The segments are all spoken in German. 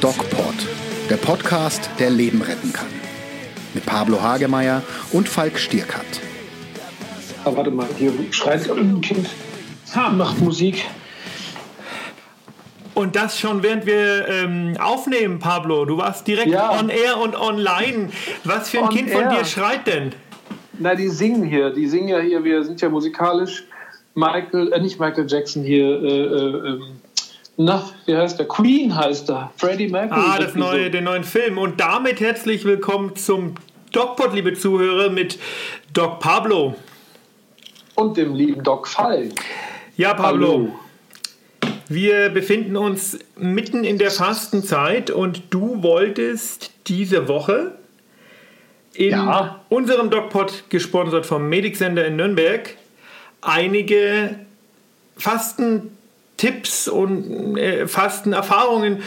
DocPod, der Podcast, der Leben retten kann. Mit Pablo Hagemeyer und Falk Stierkat. Ah, warte mal, hier schreit ein Kind, macht Musik. Und das schon während wir ähm, aufnehmen, Pablo. Du warst direkt Ja. on air und online. Was für ein On Kind von air. dir schreit denn? Na, die singen hier, die singen ja hier, wir sind ja musikalisch. Michael, äh, nicht Michael Jackson hier, äh, äh, ähm, na, wie heißt der? Queen heißt er. Freddie Mercury. Ah, das neue, so. den neuen Film. Und damit herzlich willkommen zum DocPod, liebe Zuhörer, mit Doc Pablo. Und dem lieben Doc Falk. Ja, Pablo. Hallo. Wir befinden uns mitten in der Fastenzeit und du wolltest diese Woche in Ja. unserem DocPod, gesponsert vom Medic-Sender in Nürnberg, einige Fastentipps und äh, Fastenerfahrungen äh,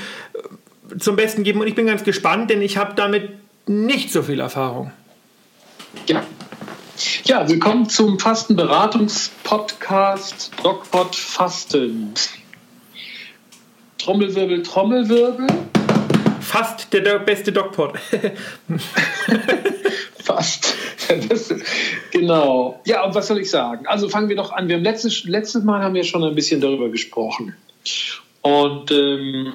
zum Besten geben. Und ich bin ganz gespannt, denn ich habe damit nicht so viel Erfahrung. Ja. Ja, willkommen zum Fastenberatungspodcast DocPod Fasten. Trommelwirbel, Trommelwirbel. Fast der beste DocPod. Fast. Das, genau. Ja, und was soll ich sagen? Also fangen wir doch an. Wir haben letztes, letztes Mal haben wir schon ein bisschen darüber gesprochen. Und ähm,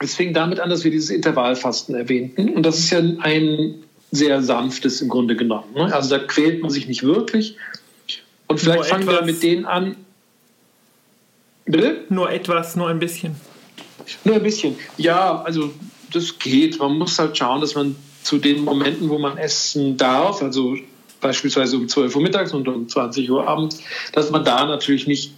es fing damit an, dass wir dieses Intervallfasten erwähnten. Und das ist ja ein sehr sanftes im Grunde genommen. Ne? Also da quält man sich nicht wirklich. Und vielleicht Nur fangen wir mit denen an. Bitte? nur etwas, nur ein bisschen. Nur ein bisschen. Ja, also das geht. Man muss halt schauen, dass man zu den Momenten, wo man essen darf, also beispielsweise um 12 Uhr mittags und um 20 Uhr abends, dass man da natürlich nicht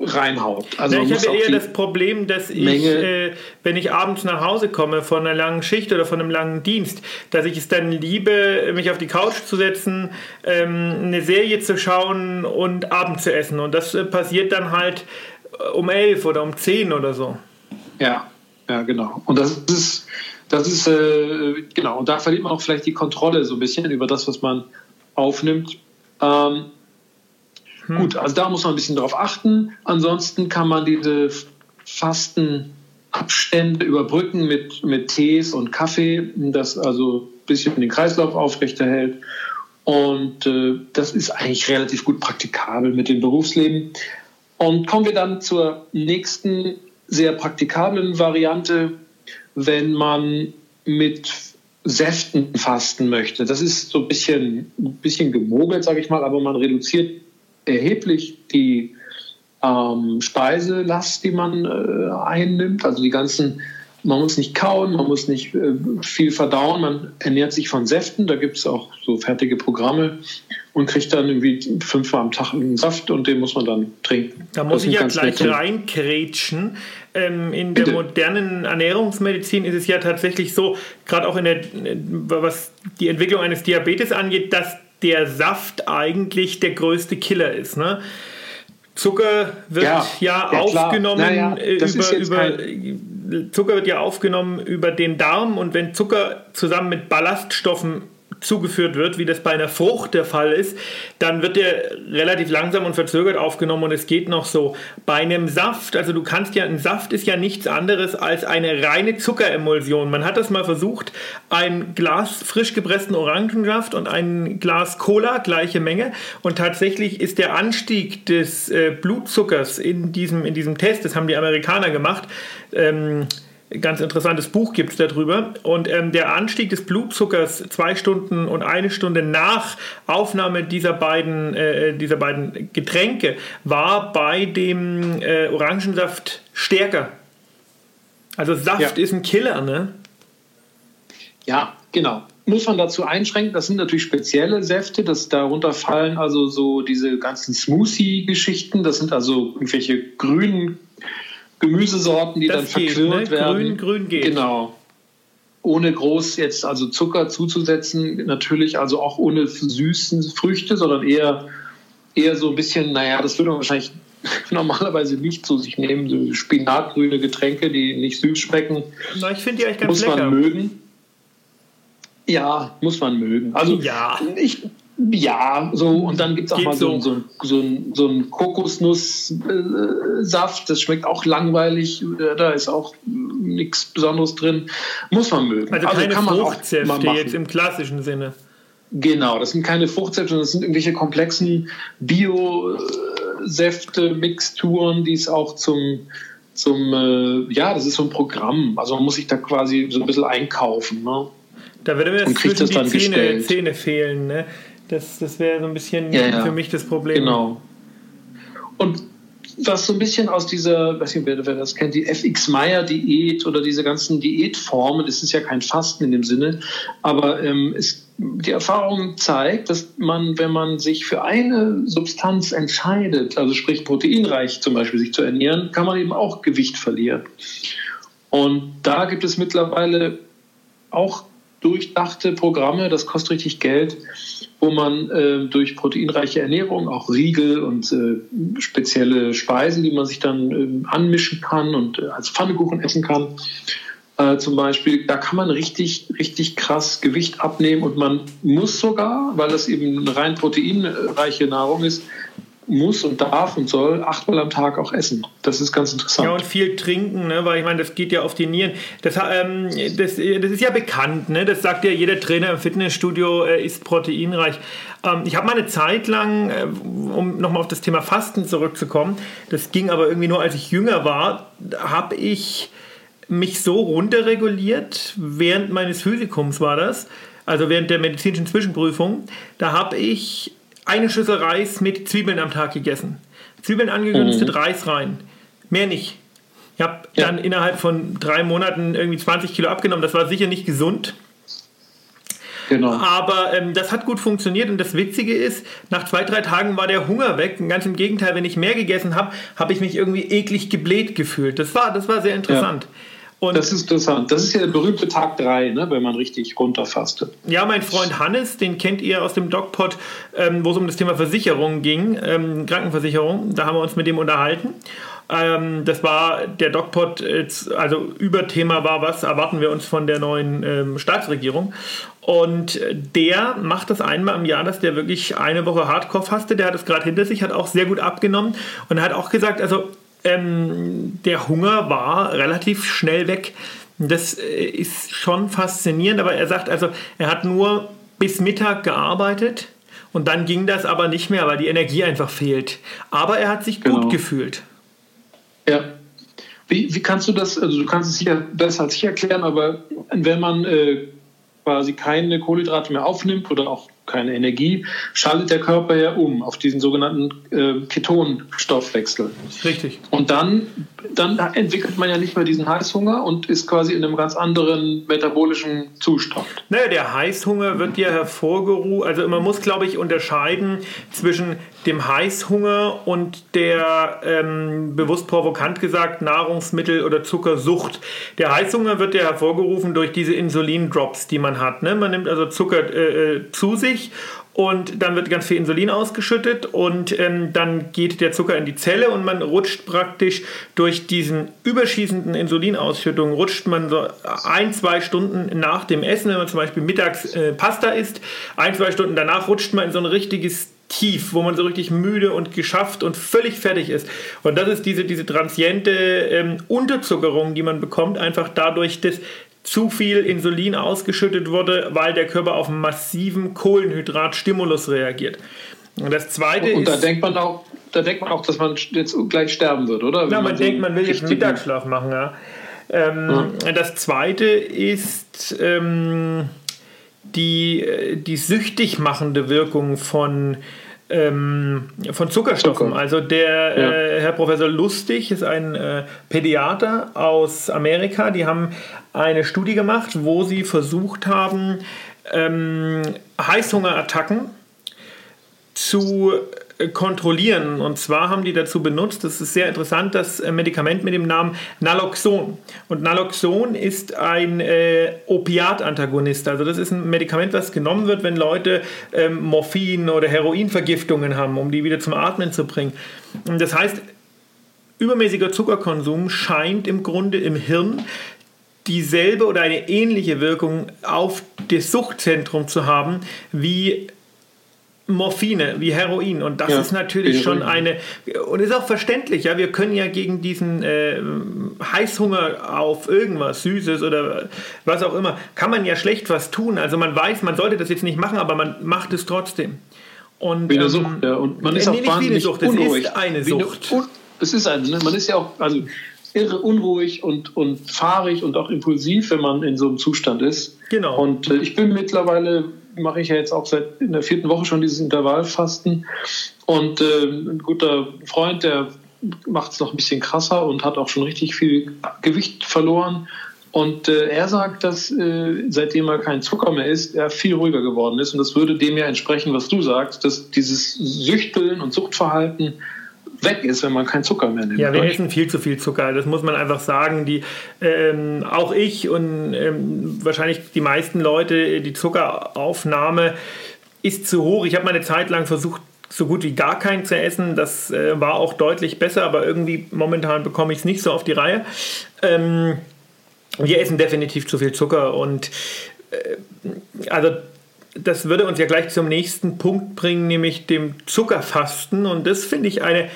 reinhaut. Also Ja, ich habe eher das Problem, dass ich, äh, wenn ich abends nach Hause komme von einer langen Schicht oder von einem langen Dienst, dass ich es dann liebe, mich auf die Couch zu setzen, ähm, eine Serie zu schauen und Abend zu essen. Und das äh, passiert dann halt äh, um elf oder um zehn oder so. Ja, ja, genau. Und das ist, das ist, äh, genau, und da verliert man auch vielleicht die Kontrolle so ein bisschen über das, was man aufnimmt. Ähm, Gut, also da muss man ein bisschen drauf achten. Ansonsten kann man diese Fastenabstände überbrücken mit, mit Tees und Kaffee, das also ein bisschen den Kreislauf aufrechterhält. Und äh, das ist eigentlich relativ gut praktikabel mit dem Berufsleben. Und kommen wir dann zur nächsten sehr praktikablen Variante, wenn man mit Säften fasten möchte. Das ist so ein bisschen, ein bisschen gemogelt, sage ich mal, aber man reduziert erheblich die ähm, Speiselast, die man äh, einnimmt. Also die ganzen, man muss nicht kauen, man muss nicht äh, viel verdauen, man ernährt sich von Säften. Da gibt es auch so fertige Programme und kriegt dann irgendwie fünfmal am Tag einen Saft und den muss man dann trinken. Da Das muss sind ich ja gleich reinkrätschen. Ähm, in der Bitte. modernen Ernährungsmedizin ist es ja tatsächlich so, gerade auch in der, was die Entwicklung eines Diabetes angeht, dass der Saft eigentlich der größte Killer ist. Ne? Zucker wird ja, Ja, ja, aufgenommen Naja, äh, das über, über Zucker wird ja aufgenommen über den Darm und wenn Zucker zusammen mit Ballaststoffen zugeführt wird, wie das bei einer Frucht der Fall ist, dann wird der relativ langsam und verzögert aufgenommen und es geht noch so. Bei einem Saft, also du kannst ja, ein Saft ist ja nichts anderes als eine reine Zuckeremulsion. Man hat das mal versucht, ein Glas frisch gepressten Orangensaft und ein Glas Cola, gleiche Menge und tatsächlich ist der Anstieg des äh, Blutzuckers in diesem, in diesem Test, das haben die Amerikaner gemacht, ähm, ganz interessantes Buch gibt es darüber. Und ähm, der Anstieg des Blutzuckers zwei Stunden und eine Stunde nach Aufnahme dieser beiden, äh, dieser beiden Getränke war bei dem äh, Orangensaft stärker. Also Saft Ja. ist ein Killer, ne? Ja, genau. Muss man dazu einschränken, das sind natürlich spezielle Säfte, das darunter fallen also so diese ganzen Smoothie-Geschichten, das sind also irgendwelche grünen Gemüsesorten, die Das dann geht, verquirlt ne? werden. Grün, grün geht. Genau. Ohne groß jetzt also Zucker zuzusetzen, natürlich also auch ohne süßen Früchte, sondern eher, eher so ein bisschen, naja, das würde man wahrscheinlich normalerweise nicht zu sich nehmen, so spinatgrüne Getränke, die nicht süß schmecken Na, ich finde die eigentlich ganz muss lecker. man mögen. Ja, muss man mögen. Also Ja. ich, Ja, so und dann gibt es auch Geht mal so, so, so, so einen Kokosnusssaft, das schmeckt auch langweilig, da ist auch nichts Besonderes drin. Muss man mögen. Also, also keine kann man Fruchtsäfte jetzt im klassischen Sinne. Genau, das sind keine Fruchtsäfte, das sind irgendwelche komplexen Bio-Säfte, Mixturen, die es auch zum, zum äh, ja, das ist so ein Programm. Also man muss sich da quasi so ein bisschen einkaufen. Ne? Da würde mir jetzt zwischen die Zähne, Zähne fehlen. Ne? Das, das wäre so ein bisschen ja, ja. für mich das Problem. Genau. Und was so ein bisschen aus dieser, weiß nicht, wer, das kennt, die FX Meyer Diät oder diese ganzen Diätformen, das ist ja kein Fasten in dem Sinne, aber ähm, es, die Erfahrung zeigt, dass man, wenn man sich für eine Substanz entscheidet, also sprich proteinreich zum Beispiel sich zu ernähren, kann man eben auch Gewicht verlieren. Und da gibt es mittlerweile auch durchdachte Programme, das kostet richtig Geld, wo man äh, durch proteinreiche Ernährung, auch Riegel und äh, spezielle Speisen, die man sich dann äh, anmischen kann und äh, als Pfannekuchen essen kann, äh, zum Beispiel, da kann man richtig, richtig krass Gewicht abnehmen und man muss sogar, weil das eben eine rein proteinreiche Nahrung ist, muss und darf und soll achtmal am Tag auch essen. Das ist ganz interessant. Ja, und viel trinken, ne? weil ich meine, das geht ja auf die Nieren. Das, ähm, das, das ist ja bekannt, ne? das sagt ja jeder Trainer im Fitnessstudio, äh, ist proteinreich. Ähm, ich habe mal eine Zeit lang, äh, um nochmal auf das Thema Fasten zurückzukommen, das ging aber irgendwie nur, als ich jünger war, habe ich mich so runterreguliert, während meines Physikums war das, also während der medizinischen Zwischenprüfung, da habe ich eine Schüssel Reis mit Zwiebeln am Tag gegessen. Zwiebeln angegünstet, mhm. Reis rein. Mehr nicht. Ich habe ja. dann innerhalb von drei Monaten irgendwie 20 Kilo abgenommen. Das war sicher nicht gesund. Genau. Aber ähm, das hat gut funktioniert und das Witzige ist, nach zwei, drei Tagen war der Hunger weg. Ganz im Gegenteil, wenn ich mehr gegessen habe, habe ich mich irgendwie eklig gebläht gefühlt. Das war, das war sehr interessant. Ja. Und das ist interessant. Das ist ja der berühmte Tag 3, ne, wenn man richtig runterfastet. Ja, mein Freund Hannes, den kennt ihr aus dem DocPod, ähm, wo es um das Thema Versicherung ging, ähm, Krankenversicherung. Da haben wir uns mit dem unterhalten. Ähm, das war der DocPod, also Überthema war, was erwarten wir uns von der neuen ähm, Staatsregierung. Und der macht das einmal im Jahr, dass der wirklich eine Woche Hardcore fastet. Der hat es gerade hinter sich, hat auch sehr gut abgenommen und hat auch gesagt, also ähm, der Hunger war relativ schnell weg. Das äh, ist schon faszinierend, aber er sagt also, er hat nur bis Mittag gearbeitet und dann ging das aber nicht mehr, weil die Energie einfach fehlt. Aber er hat sich genau. gut gefühlt. Ja. Wie, wie kannst du das, also du kannst es sicher besser als ich erklären, aber wenn man äh, quasi keine Kohlenhydrate mehr aufnimmt oder auch keine Energie, schaltet der Körper ja um auf diesen sogenannten äh, Ketonstoffwechsel. Richtig. Und dann, dann entwickelt man ja nicht mehr diesen Heißhunger und ist quasi in einem ganz anderen metabolischen Zustand. Naja, der Heißhunger wird ja hervorgerufen, also man muss, glaube ich, unterscheiden zwischen dem Heißhunger und der, ähm, bewusst provokant gesagt, Nahrungsmittel- oder Zuckersucht. Der Heißhunger wird ja hervorgerufen durch diese Insulindrops, die man hat. Ne? Man nimmt also Zucker äh, äh zu sich flüssig und dann wird ganz viel Insulin ausgeschüttet und ähm, dann geht der Zucker in die Zelle und man rutscht praktisch durch diesen überschießenden Insulinausschüttung, rutscht man so ein, zwei Stunden nach dem Essen, wenn man zum Beispiel mittags äh, Pasta isst, ein, zwei Stunden danach rutscht man in so ein richtiges Tief, wo man so richtig müde und geschafft und völlig fertig ist. Und das ist diese, diese transiente ähm, Unterzuckerung, die man bekommt, einfach dadurch, dass zu viel Insulin ausgeschüttet wurde, weil der Körper auf einen massiven Kohlenhydratstimulus reagiert. Und das zweite und, und da denkt man auch, da denkt man auch, dass man jetzt gleich sterben wird, oder? Ja, man, man so denkt, man will jetzt einen Mittagsschlaf machen, ja. Ähm, ja. Das zweite ist ähm, die, äh, die süchtig machende Wirkung von ähm, von Zuckerstoffen. Zucker. Also der ja. äh, Herr Professor Lustig ist ein äh, Pädiater aus Amerika. Die haben eine Studie gemacht, wo sie versucht haben, ähm, Heißhungerattacken zu kontrollieren. Und zwar haben die dazu benutzt, das ist sehr interessant, das äh, Medikament mit dem Namen Naloxon. Und Naloxon ist ein äh, Opiatantagonist. Also das ist ein Medikament, das genommen wird, wenn Leute ähm, Morphin- oder Heroinvergiftungen haben, um die wieder zum Atmen zu bringen. Und das heißt, übermäßiger Zuckerkonsum scheint im Grunde im Hirn dieselbe oder eine ähnliche Wirkung auf das Suchtzentrum zu haben wie Morphine, wie Heroin. Und das ja, ist natürlich schon eine, und ist auch verständlich, ja, wir können ja gegen diesen äh, Heißhunger auf irgendwas Süßes oder was auch immer, kann man ja schlecht was tun. Also man weiß, man sollte das jetzt nicht machen, aber man macht es trotzdem. Und, wie eine ähm, Sucht, ja. Und man ist auch nicht wahnsinnig Sucht, es unruhig. ist eine Sucht. Eine, es ist eine, ne? man ist ja auch, also irre unruhig und, und fahrig und auch impulsiv, wenn man in so einem Zustand ist. Genau. Und äh, ich bin mittlerweile mache ich ja jetzt auch seit in der vierten Woche schon dieses Intervallfasten. Und äh, ein guter Freund, der macht es noch ein bisschen krasser und hat auch schon richtig viel Gewicht verloren. Und äh, er sagt, dass äh, seitdem er kein Zucker mehr isst, er viel ruhiger geworden ist. Und das würde dem ja entsprechen, was du sagst, dass dieses Süchteln und Suchtverhalten weg ist, wenn man keinen Zucker mehr nimmt. Ja, wir essen viel zu viel Zucker. Das muss man einfach sagen. Die, ähm, auch ich und ähm, wahrscheinlich die meisten Leute, die Zuckeraufnahme ist zu hoch. Ich habe mal eine Zeit lang versucht, so gut wie gar keinen zu essen. Das äh, war auch deutlich besser, aber irgendwie momentan bekomme ich es nicht so auf die Reihe. Ähm, wir essen definitiv zu viel Zucker und äh, also das würde uns ja gleich zum nächsten Punkt bringen, nämlich dem Zuckerfasten. Und das finde ich eine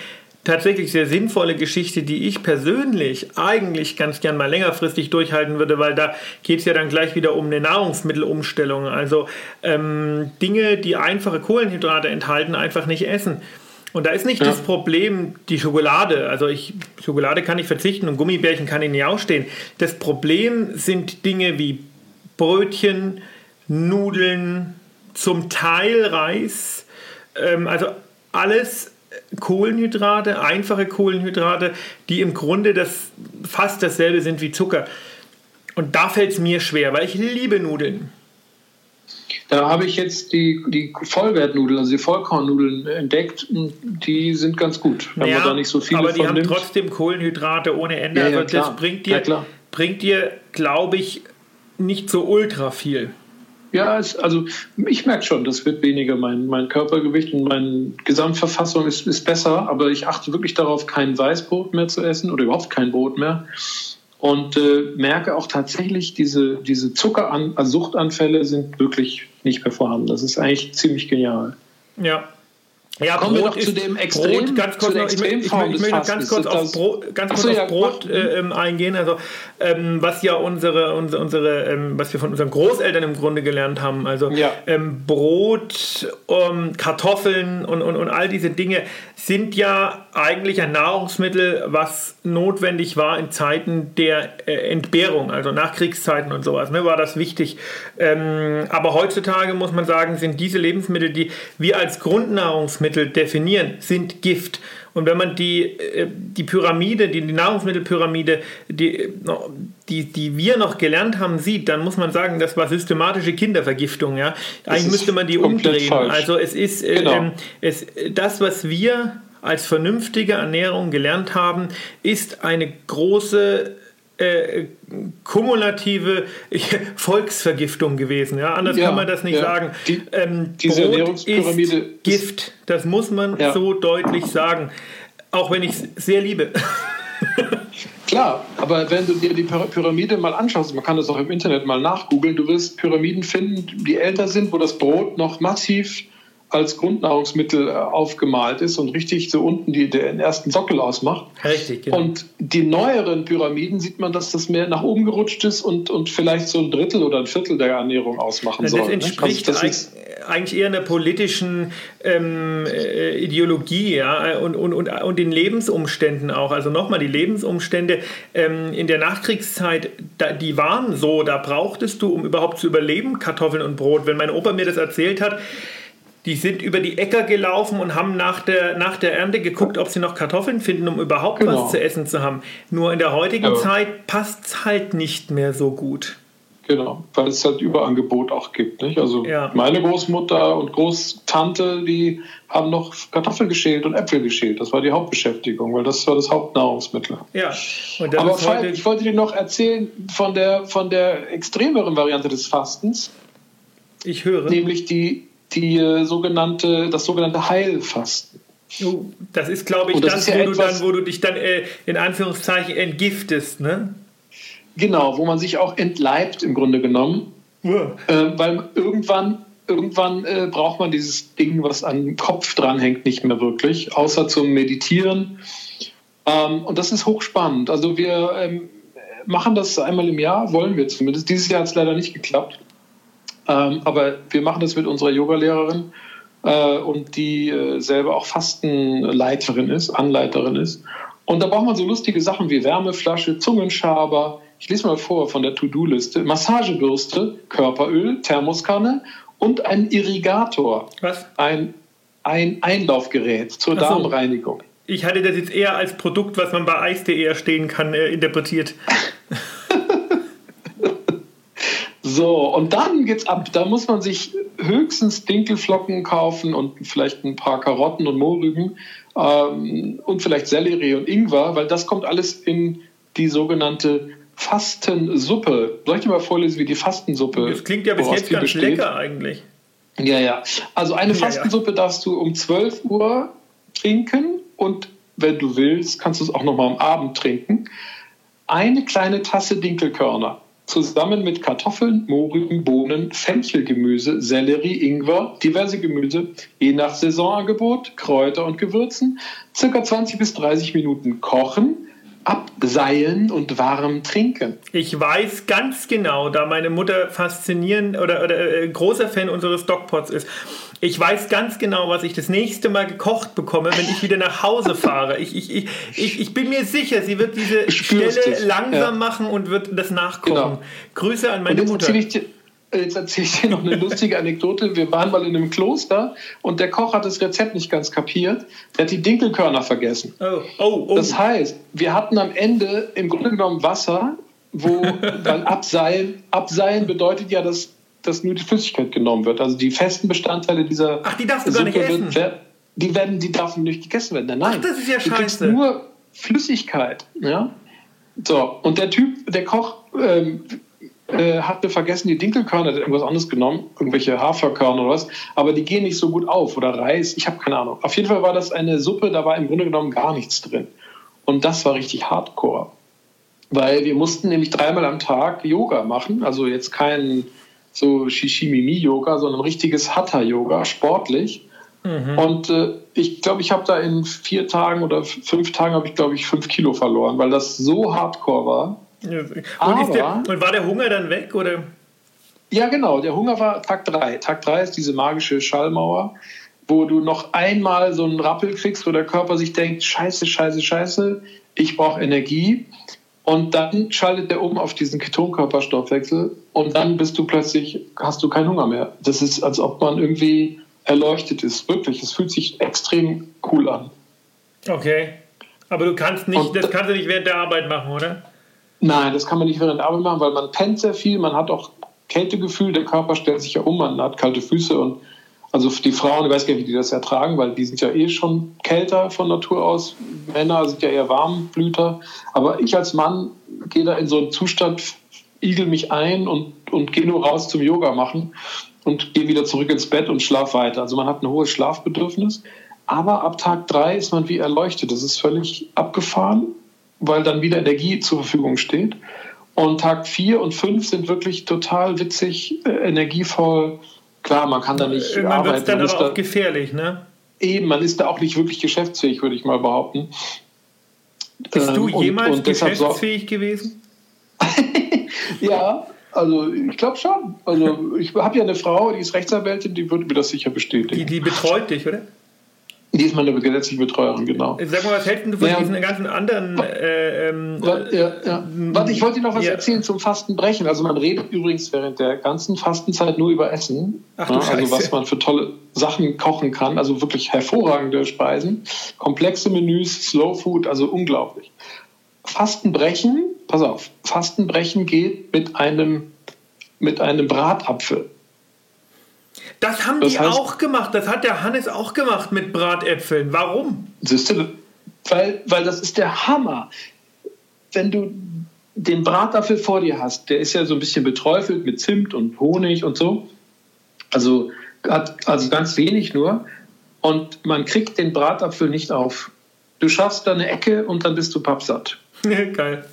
tatsächlich sehr sinnvolle Geschichte, die ich persönlich eigentlich ganz gern mal längerfristig durchhalten würde, weil da geht es ja dann gleich wieder um eine Nahrungsmittelumstellung. Also ähm, Dinge, die einfache Kohlenhydrate enthalten, einfach nicht essen. Und da ist nicht ja. das Problem die Schokolade. Also ich, Schokolade kann ich verzichten und Gummibärchen kann ich nicht ausstehen. Das Problem sind Dinge wie Brötchen, Nudeln, zum Teil Reis, ähm, also alles Kohlenhydrate, einfache Kohlenhydrate, die im Grunde das, fast dasselbe sind wie Zucker. Und da fällt es mir schwer, weil ich liebe Nudeln. Da habe ich jetzt die, die Vollwertnudeln, also die Vollkornnudeln entdeckt. Die sind ganz gut, wenn ja, man da nicht so viele Aber die haben nimmt. trotzdem Kohlenhydrate ohne Ende. Ja, ja, also das bringt dir, bringt dir glaube ich, nicht so ultra viel. Ja, es, also ich merke schon, das wird weniger. Mein, mein Körpergewicht und meine Gesamtverfassung ist, ist besser, aber ich achte wirklich darauf, kein Weißbrot mehr zu essen oder überhaupt kein Brot mehr. Und äh, merke auch tatsächlich, diese, diese Zuckeran also sind wirklich nicht mehr vorhanden. Das ist eigentlich ziemlich genial. Ja, ja, Kommen Brot wir doch zu dem Extrem, Brot, ganz kurz noch, ich, ich, ich, möchte ganz kurz auf Brot, ganz kurz so, ja, Brot äh, eingehen. Also ähm, was ja unsere, unsere, unsere ähm, was wir von unseren Großeltern im Grunde gelernt haben. Also ja. ähm, Brot, ähm, Kartoffeln und, und, und all diese Dinge sind ja eigentlich ein Nahrungsmittel, was notwendig war in Zeiten der äh, Entbehrung, also Nachkriegszeiten und sowas. Ne, war das wichtig. Ähm, aber heutzutage muss man sagen, sind diese Lebensmittel, die wir als Grundnahrungsmittel Nahrungsmittel definieren, sind Gift. Und wenn man die, äh, die Pyramide, die, die Nahrungsmittelpyramide, die, die, die wir noch gelernt haben, sieht, dann muss man sagen, das war systematische Kindervergiftung. Ja? Eigentlich müsste man die umdrehen. Falsch. Also es ist äh, genau. ähm, es, das, was wir als vernünftige Ernährung gelernt haben, ist eine große äh, kumulative Volksvergiftung gewesen. Ja? Anders ja, kann man das nicht ja. sagen. Die, ähm, diese Brot Ernährungspyramide ist Gift. Das muss man ja. so deutlich sagen. Auch wenn ich es sehr liebe. Klar, aber wenn du dir die Pyramide mal anschaust, man kann das auch im Internet mal nachgoogeln, du wirst Pyramiden finden, die älter sind, wo das Brot noch massiv als Grundnahrungsmittel äh, aufgemalt ist und richtig so unten die, den ersten Sockel ausmacht. Richtig, genau. Und die neueren Pyramiden sieht man, dass das mehr nach oben gerutscht ist und, und vielleicht so ein Drittel oder ein Viertel der Ernährung ausmachen soll. Das entspricht also das eigentlich eher einer politischen ähm, äh, Ideologie ja? und, und, und, und den Lebensumständen auch. Also nochmal, die Lebensumstände ähm, in der Nachkriegszeit, da, die waren so, da brauchtest du, um überhaupt zu überleben, Kartoffeln und Brot. Wenn mein Opa mir das erzählt hat, die sind über die Äcker gelaufen und haben nach der, nach der Ernte geguckt, ob sie noch Kartoffeln finden, um überhaupt genau. was zu essen zu haben. Nur in der heutigen ja. Zeit passt es halt nicht mehr so gut. Genau, weil es halt Überangebot auch gibt. Nicht? Also ja. meine Großmutter und Großtante, die haben noch Kartoffeln geschält und Äpfel geschält. Das war die Hauptbeschäftigung, weil das war das Hauptnahrungsmittel. Ja. Aber Falk, ich wollte dir noch erzählen von der, von der extremeren Variante des Fastens. Ich höre. Nämlich die die äh, sogenannte, das sogenannte Heilfasten. Das ist, glaube ich, das, ja wo, du dann, wo du dich dann äh, in Anführungszeichen entgiftest, ne? Genau, wo man sich auch entleibt im Grunde genommen. Ja. Äh, weil irgendwann, irgendwann äh, braucht man dieses Ding, was an den Kopf dranhängt, nicht mehr wirklich, außer zum Meditieren. Ähm, und das ist hochspannend. Also wir ähm, machen das einmal im Jahr, wollen wir zumindest. Dieses Jahr hat es leider nicht geklappt. Ähm, aber wir machen das mit unserer Yogalehrerin äh, und die äh, selber auch Fastenleiterin ist, Anleiterin ist. Und da braucht man so lustige Sachen wie Wärmeflasche, Zungenschaber. Ich lese mal vor von der To-Do-Liste. Massagebürste, Körperöl, Thermoskanne und ein Irrigator. Was? Ein, ein Einlaufgerät zur so. Darmreinigung. Ich hatte das jetzt eher als Produkt, was man bei Eis.de erstehen kann, äh, interpretiert. So, und dann geht's ab. Da muss man sich höchstens Dinkelflocken kaufen und vielleicht ein paar Karotten und Mohrrüben ähm, und vielleicht Sellerie und Ingwer, weil das kommt alles in die sogenannte Fastensuppe. Soll ich dir mal vorlesen, wie die Fastensuppe Das klingt ja bis jetzt ganz besteht? lecker eigentlich. Ja, ja. Also eine Fastensuppe ja, ja. darfst du um 12 Uhr trinken und wenn du willst, kannst du es auch noch mal am Abend trinken. Eine kleine Tasse Dinkelkörner zusammen mit Kartoffeln, Mohrrüben, Bohnen, Fenchelgemüse, Sellerie, Ingwer, diverse Gemüse, je nach Saisonangebot, Kräuter und Gewürzen, circa 20 bis 30 Minuten kochen, abseilen und warm trinken. Ich weiß ganz genau, da meine Mutter faszinierend oder, oder äh, großer Fan unseres Dogpots ist. Ich weiß ganz genau, was ich das nächste Mal gekocht bekomme, wenn ich wieder nach Hause fahre. Ich, ich, ich, ich, ich bin mir sicher, sie wird diese Stelle es. langsam ja. machen und wird das nachkochen. Genau. Grüße an meine Mutter. Jetzt erzähle ich dir noch eine lustige Anekdote. Wir waren mal in einem Kloster und der Koch hat das Rezept nicht ganz kapiert. Der hat die Dinkelkörner vergessen. Oh, oh, oh. Das heißt, wir hatten am Ende im Grunde genommen Wasser, wo, weil Abseilen, Abseilen bedeutet ja, dass, dass nur die Flüssigkeit genommen wird. Also die festen Bestandteile dieser. Ach, die darfst du gar nicht essen. Wird, die, werden, die dürfen nicht gegessen werden. Nein, Ach, das ist ja du scheiße. nur Flüssigkeit. Ja? So, und der Typ, der Koch, ähm, äh, hatte vergessen, die Dinkelkörner, hat irgendwas anderes genommen, irgendwelche Haferkörner oder was, aber die gehen nicht so gut auf oder Reis, ich habe keine Ahnung. Auf jeden Fall war das eine Suppe, da war im Grunde genommen gar nichts drin. Und das war richtig hardcore. Weil wir mussten nämlich dreimal am Tag Yoga machen, also jetzt kein so Shishimimi-Yoga, sondern richtiges Hatha-Yoga, sportlich. Mhm. Und äh, ich glaube, ich habe da in vier Tagen oder fünf Tagen habe ich, glaube ich, fünf Kilo verloren, weil das so hardcore war. Und, der, und, war der Hunger dann weg? Oder? Ja, genau. Der Hunger war Tag 3. Tag 3 ist diese magische Schallmauer, wo du noch einmal so einen Rappel kriegst, wo der Körper sich denkt, scheiße, scheiße, scheiße, ich brauche Energie. Und dann schaltet der um auf diesen Ketonkörperstoffwechsel und dann bist du plötzlich, hast du keinen Hunger mehr. Das ist, als ob man irgendwie erleuchtet ist. Wirklich, es fühlt sich extrem cool an. Okay. Aber du kannst nicht, und, das kannst du nicht während der Arbeit machen, oder? Nein, das kann man nicht während der Arbeit machen, weil man pennt sehr viel, man hat auch Kältegefühl, der Körper stellt sich ja um, man hat kalte Füße und also die Frauen, ich weiß gar nicht, wie die das ertragen, weil die sind ja eh schon kälter von Natur aus. Männer sind ja eher Warmblüter. Aber ich als Mann gehe da in so einen Zustand, igel mich ein und, und gehe nur raus zum Yoga machen und gehe wieder zurück ins Bett und schlaf weiter. Also man hat ein hohes Schlafbedürfnis. Aber ab Tag drei ist man wie erleuchtet. Das ist völlig abgefahren weil dann wieder Energie zur Verfügung steht. Und Tag 4 und 5 sind wirklich total witzig, äh, energievoll. Klar, man kann da nicht Irgendwann. Wird dann aber auch da, gefährlich, ne? Eben, man ist da auch nicht wirklich geschäftsfähig, würde ich mal behaupten. Bist ähm, du jemals und, und geschäftsfähig so gewesen? ja, also ich glaube schon. Also ich habe ja eine Frau, die ist Rechtsanwältin, die würde mir das sicher bestätigen. Die, die betreut dich, oder? Die ist meine gesetzliche Betreuerin, genau. Sag mal, was hältst du von ja. diesen ganzen anderen. Äh, ähm, ja, ja. Warte, ich wollte dir noch was erzählen zum Fastenbrechen. Also, man redet übrigens während der ganzen Fastenzeit nur über Essen. Ach, du also, was man für tolle Sachen kochen kann. Also, wirklich hervorragende Speisen. Komplexe Menüs, Slow Food, also unglaublich. Fastenbrechen, pass auf, Fastenbrechen geht mit einem, mit einem Bratapfel. Das haben das die heißt, auch gemacht. Das hat der Hannes auch gemacht mit Bratäpfeln. Warum? Siehst du, weil, weil das ist der Hammer. Wenn du den Bratapfel vor dir hast, der ist ja so ein bisschen beträufelt mit Zimt und Honig und so. Also, also ganz wenig nur. Und man kriegt den Bratapfel nicht auf. Du schaffst da eine Ecke und dann bist du pappsatt. Geil.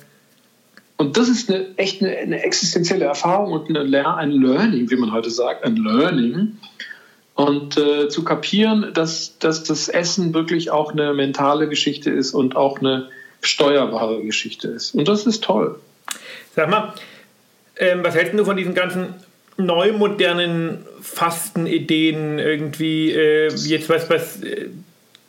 Und das ist eine, echt eine, eine existenzielle Erfahrung und eine, ein Learning, wie man heute sagt, ein Learning. Und äh, zu kapieren, dass, dass das Essen wirklich auch eine mentale Geschichte ist und auch eine steuerbare Geschichte ist. Und das ist toll. Sag mal, ähm, was hältst du von diesen ganzen neumodernen Fastenideen irgendwie, äh, jetzt was, was äh,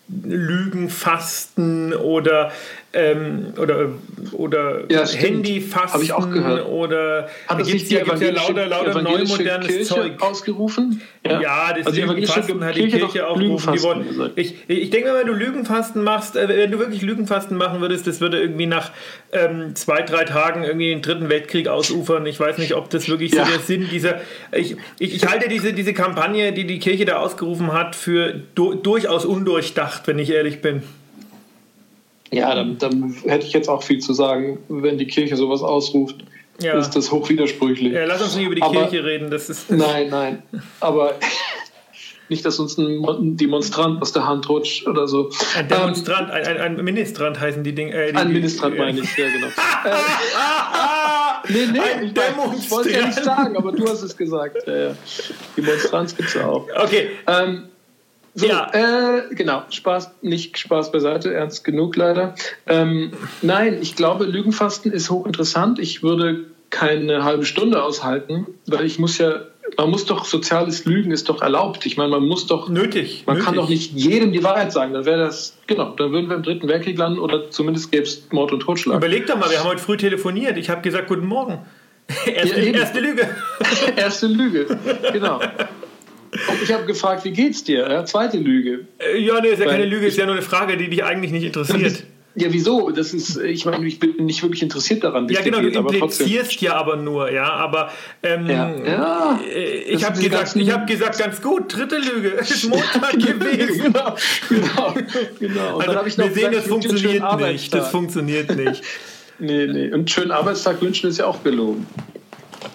Lügenfasten oder ähm, oder, oder ja, Handyfasten ich auch gehört. oder hat das nicht die ja lauter, lauter neumodernes Kirche Zeug ausgerufen? Ja, ja das also Lügenfasten hat die Kirche, Kirche aufgerufen. Ich, ich denke, wenn du Lügenfasten machst, äh, wenn du wirklich Lügenfasten machen würdest, das würde irgendwie nach ähm, zwei, drei Tagen irgendwie den dritten Weltkrieg ausufern. Ich weiß nicht, ob das wirklich ja. so der Sinn dieser. Ich, ich, ich, halte diese, diese Kampagne, die die Kirche da ausgerufen hat, für du, durchaus undurchdacht, wenn ich ehrlich bin. Ja, dann, dann hätte ich jetzt auch viel zu sagen, wenn die Kirche sowas ausruft. Ja. ist das hochwidersprüchlich. Ja, lass uns nicht über die aber, Kirche reden. Das ist, nein, nein. Aber nicht, dass uns ein Demonstrant aus der Hand rutscht oder so. Ein Demonstrant, ähm, ein, ein, ein, Ministrant heißen die Dinge. Äh, ein Ministrant meine ich, ja, genau. äh, nee, nee, ein ich, ich wollte ja nicht sagen, aber du hast es gesagt. Äh, Demonstranz gibt es ja auch. Okay. Ähm, so, ja. Äh, genau, Spaß, nicht Spaß beiseite, ernst genug leider. Ähm, nein, ich glaube, Lügenfasten ist hochinteressant. Ich würde keine halbe Stunde aushalten, weil ich muss ja, man muss doch, soziales Lügen ist doch erlaubt. Ich meine, man muss doch. Nötig. Man nötig. kann doch nicht jedem die Wahrheit sagen. Dann wäre das, genau, dann würden wir im Dritten Weltkrieg landen oder zumindest gäbe es Mord und Totschlag. Überleg doch mal, wir haben heute früh telefoniert. Ich habe gesagt, guten Morgen. erste, ja, erste Lüge. erste Lüge, genau. Und ich habe gefragt, wie geht's dir? Ja, zweite Lüge. Äh, ja, nee, ist ja Weil keine Lüge, ist ja nur eine Frage, die dich eigentlich nicht interessiert. Ja, wieso? Das ist, ich meine, ich bin nicht wirklich interessiert daran. Ja, genau, geht, du implizierst ja aber nur, ja, aber ähm, ja. Ja, äh, ich habe gesagt, ich habe gesagt, ganz gut, dritte Lüge, es ist Montag gewesen. genau, genau, genau. Und also, dann ich noch wir sehen, das funktioniert nicht, das funktioniert nicht. nee, nee, und schönen Arbeitstag wünschen ist ja auch gelogen.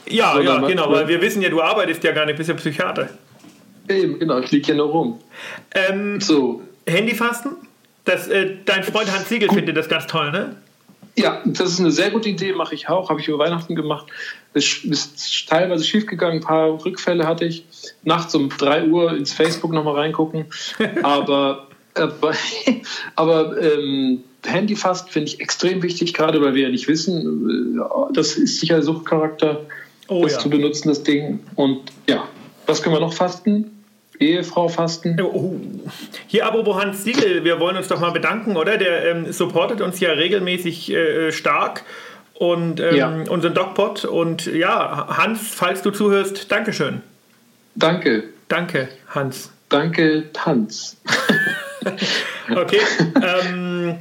Ja, so, ja, genau, weil wir wissen ja, du arbeitest ja gar nicht, bist ja Psychiater. Eben, genau, ich liege hier nur rum. Ähm, so. Handyfasten? Das, äh, dein Freund Hans Siegel findet das ganz toll, ne? Ja, das ist eine sehr gute Idee, mache ich auch, habe ich über Weihnachten gemacht. Es ist teilweise schiefgegangen, ein paar Rückfälle hatte ich. Nachts um 3 Uhr ins Facebook nochmal reingucken. aber aber, aber ähm, Handyfast finde ich extrem wichtig, gerade weil wir ja nicht wissen, äh, das ist sicher Suchtcharakter, oh, das ja. zu benutzen, das Ding. Und ja, was können wir noch fasten? Ehefrau fasten. Oh. Hier apropos Hans Siegel, wir wollen uns doch mal bedanken, oder? Der ähm, supportet uns ja regelmäßig äh, stark und ähm, ja. unseren Dogpot. Und ja, Hans, falls du zuhörst, Dankeschön. Danke. Danke, Hans. Danke, Hans. okay. Ähm,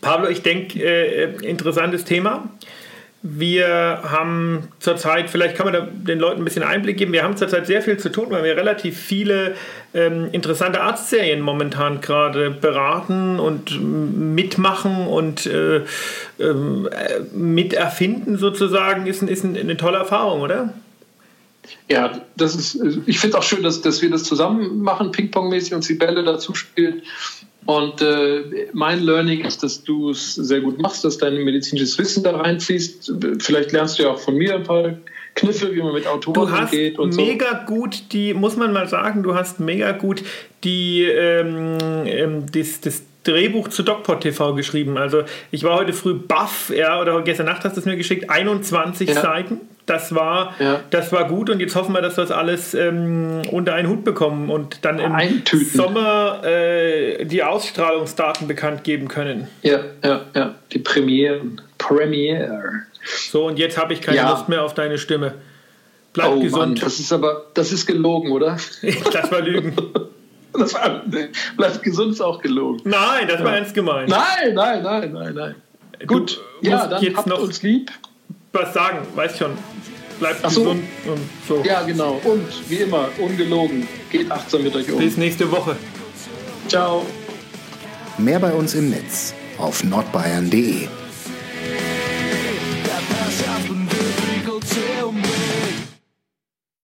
Pablo, ich denke, äh, interessantes Thema. Wir haben zurzeit, vielleicht kann man den Leuten ein bisschen Einblick geben, wir haben zurzeit sehr viel zu tun, weil wir relativ viele ähm, interessante Arztserien momentan gerade beraten und mitmachen und äh, äh, miterfinden sozusagen, ist, ist eine tolle Erfahrung, oder? Ja, das ist, ich finde es auch schön, dass, dass wir das zusammen machen, Ping-Pong-mäßig und Sibelle dazu spielt. Und äh, mein Learning ist, dass du es sehr gut machst, dass dein medizinisches Wissen da reinfließt. Vielleicht lernst du ja auch von mir ein paar Kniffe, wie man mit Autoren umgeht und mega so. gut die, muss man mal sagen, du hast mega gut die, ähm, ähm das, das Drehbuch zu DocPod TV geschrieben. Also ich war heute früh baff, ja, oder gestern Nacht hast du es mir geschickt, 21 ja. Seiten. Das war, ja. das war gut und jetzt hoffen wir, dass wir das alles ähm, unter einen Hut bekommen und dann im Eintüten. Sommer äh, die Ausstrahlungsdaten bekannt geben können. Ja, ja, ja. Die Premiere. Premiere. So, und jetzt habe ich keine ja. Lust mehr auf deine Stimme. Bleib oh, gesund. Mann, das ist aber, das ist gelogen, oder? das war Lügen. Das war, bleib gesund ist auch gelogen. Nein, das war ernst gemeint. Nein, nein, nein, nein, nein. Gut, ja, dann jetzt habt noch uns lieb was sagen, weiß schon. Bleibt so. gesund und so. Ja, genau. Und wie immer, ungelogen. Geht achtsam mit euch um. Bis nächste Woche. Ciao. Mehr bei uns im Netz auf nordbayern.de.